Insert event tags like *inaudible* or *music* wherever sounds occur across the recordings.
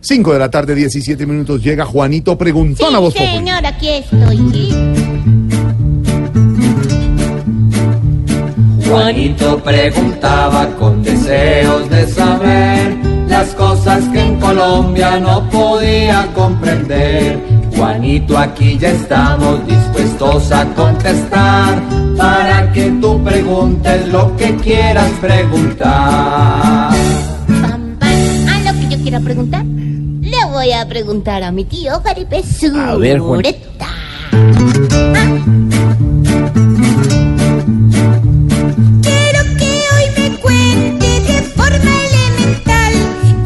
5 de la tarde, 17 minutos. Llega Juanito Preguntón a Sí, Voz Populi. señor, aquí estoy. ¿sí? Juanito preguntaba con deseos de saber las cosas que en Colombia no podía comprender. Juanito, aquí ya estamos dispuestos a contestar para que tú preguntes lo que quieras preguntar. Pam, pam. A lo que yo quiera preguntar, voy a preguntar a mi tío Felipe A ver, Juan. Quiero que hoy me cuente de forma elemental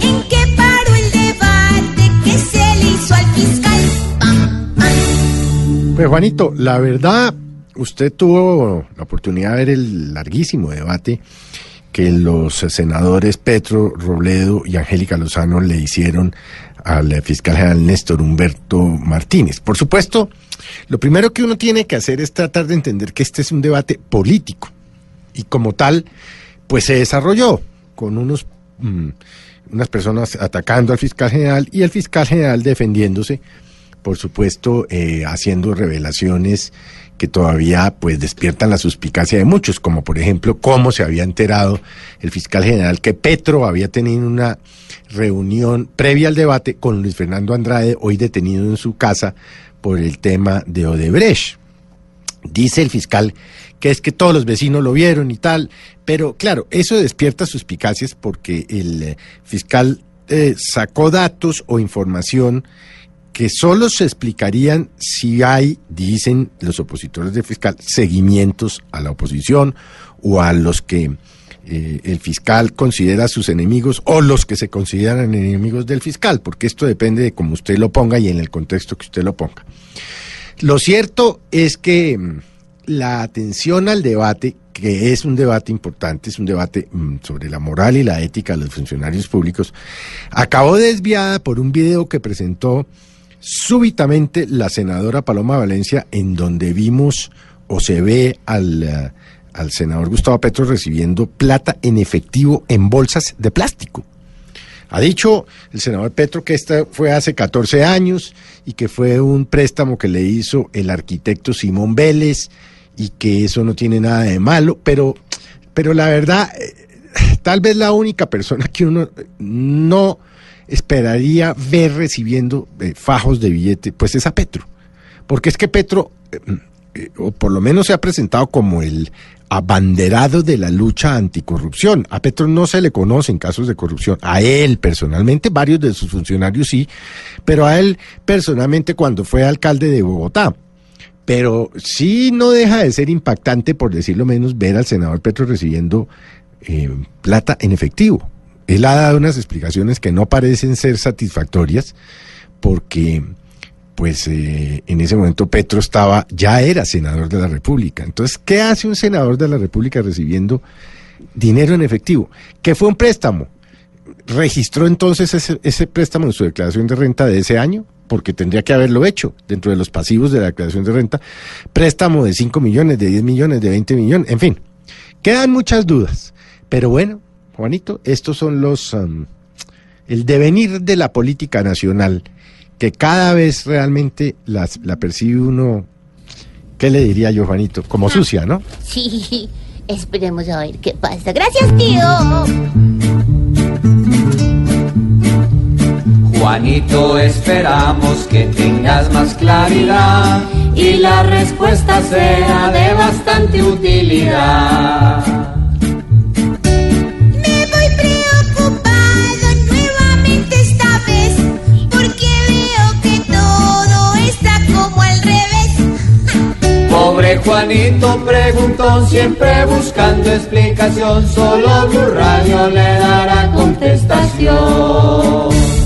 en qué paró el debate que se le hizo al fiscal. Pues Juanito, la verdad, usted tuvo la oportunidad de ver el larguísimo debate que los senadores Petro Robledo y Angélica Lozano le hicieron al fiscal general Néstor Humberto Martínez. Por supuesto, lo primero que uno tiene que hacer es tratar de entender que este es un debate político y como tal, pues se desarrolló con unos mm, unas personas atacando al fiscal general y el fiscal general defendiéndose, por supuesto, eh, haciendo revelaciones que todavía pues despiertan la suspicacia de muchos, como por ejemplo cómo se había enterado el fiscal general que Petro había tenido una reunión previa al debate con Luis Fernando Andrade, hoy detenido en su casa por el tema de Odebrecht. Dice el fiscal que es que todos los vecinos lo vieron y tal, pero claro, eso despierta suspicacias porque el fiscal eh, sacó datos o información que solo se explicarían si hay, dicen los opositores del fiscal, seguimientos a la oposición o a los que eh, el fiscal considera sus enemigos o los que se consideran enemigos del fiscal, porque esto depende de cómo usted lo ponga y en el contexto que usted lo ponga. Lo cierto es que mm, la atención al debate, que es un debate importante, es un debate mm, sobre la moral y la ética de los funcionarios públicos, acabó desviada por un video que presentó súbitamente la senadora Paloma Valencia, en donde vimos o se ve al, eh, al senador Gustavo Petro recibiendo plata en efectivo en bolsas de plástico. Ha dicho el senador Petro que esta fue hace 14 años y que fue un préstamo que le hizo el arquitecto Simón Vélez y que eso no tiene nada de malo, pero, pero la verdad, eh, tal vez la única persona que uno no esperaría ver recibiendo eh, fajos de billete, pues es a Petro. Porque es que Petro, eh, eh, o por lo menos se ha presentado como el abanderado de la lucha anticorrupción. A Petro no se le conocen casos de corrupción. A él personalmente, varios de sus funcionarios sí, pero a él personalmente cuando fue alcalde de Bogotá. Pero sí no deja de ser impactante, por decirlo menos, ver al senador Petro recibiendo plata en efectivo. Él ha dado unas explicaciones que no parecen ser satisfactorias porque pues eh, en ese momento Petro estaba, ya era senador de la República. Entonces, ¿qué hace un senador de la República recibiendo dinero en efectivo? Que fue un préstamo. ¿Registró entonces ese, ese préstamo en su declaración de renta de ese año? Porque tendría que haberlo hecho dentro de los pasivos de la declaración de renta. Préstamo de 5 millones, de 10 millones, de 20 millones, en fin. Quedan muchas dudas. Pero bueno, Juanito, estos son los... um, el devenir de la política nacional que cada vez realmente las, la percibe uno, ¿qué le diría yo, Juanito? Como sucia, ¿no? Sí, *laughs* esperemos a ver qué pasa. Gracias, tío. Juanito, esperamos que tengas más claridad y la respuesta sea de bastante utilidad. Juanito preguntó siempre buscando explicación, solo Blue Radio le dará contestación.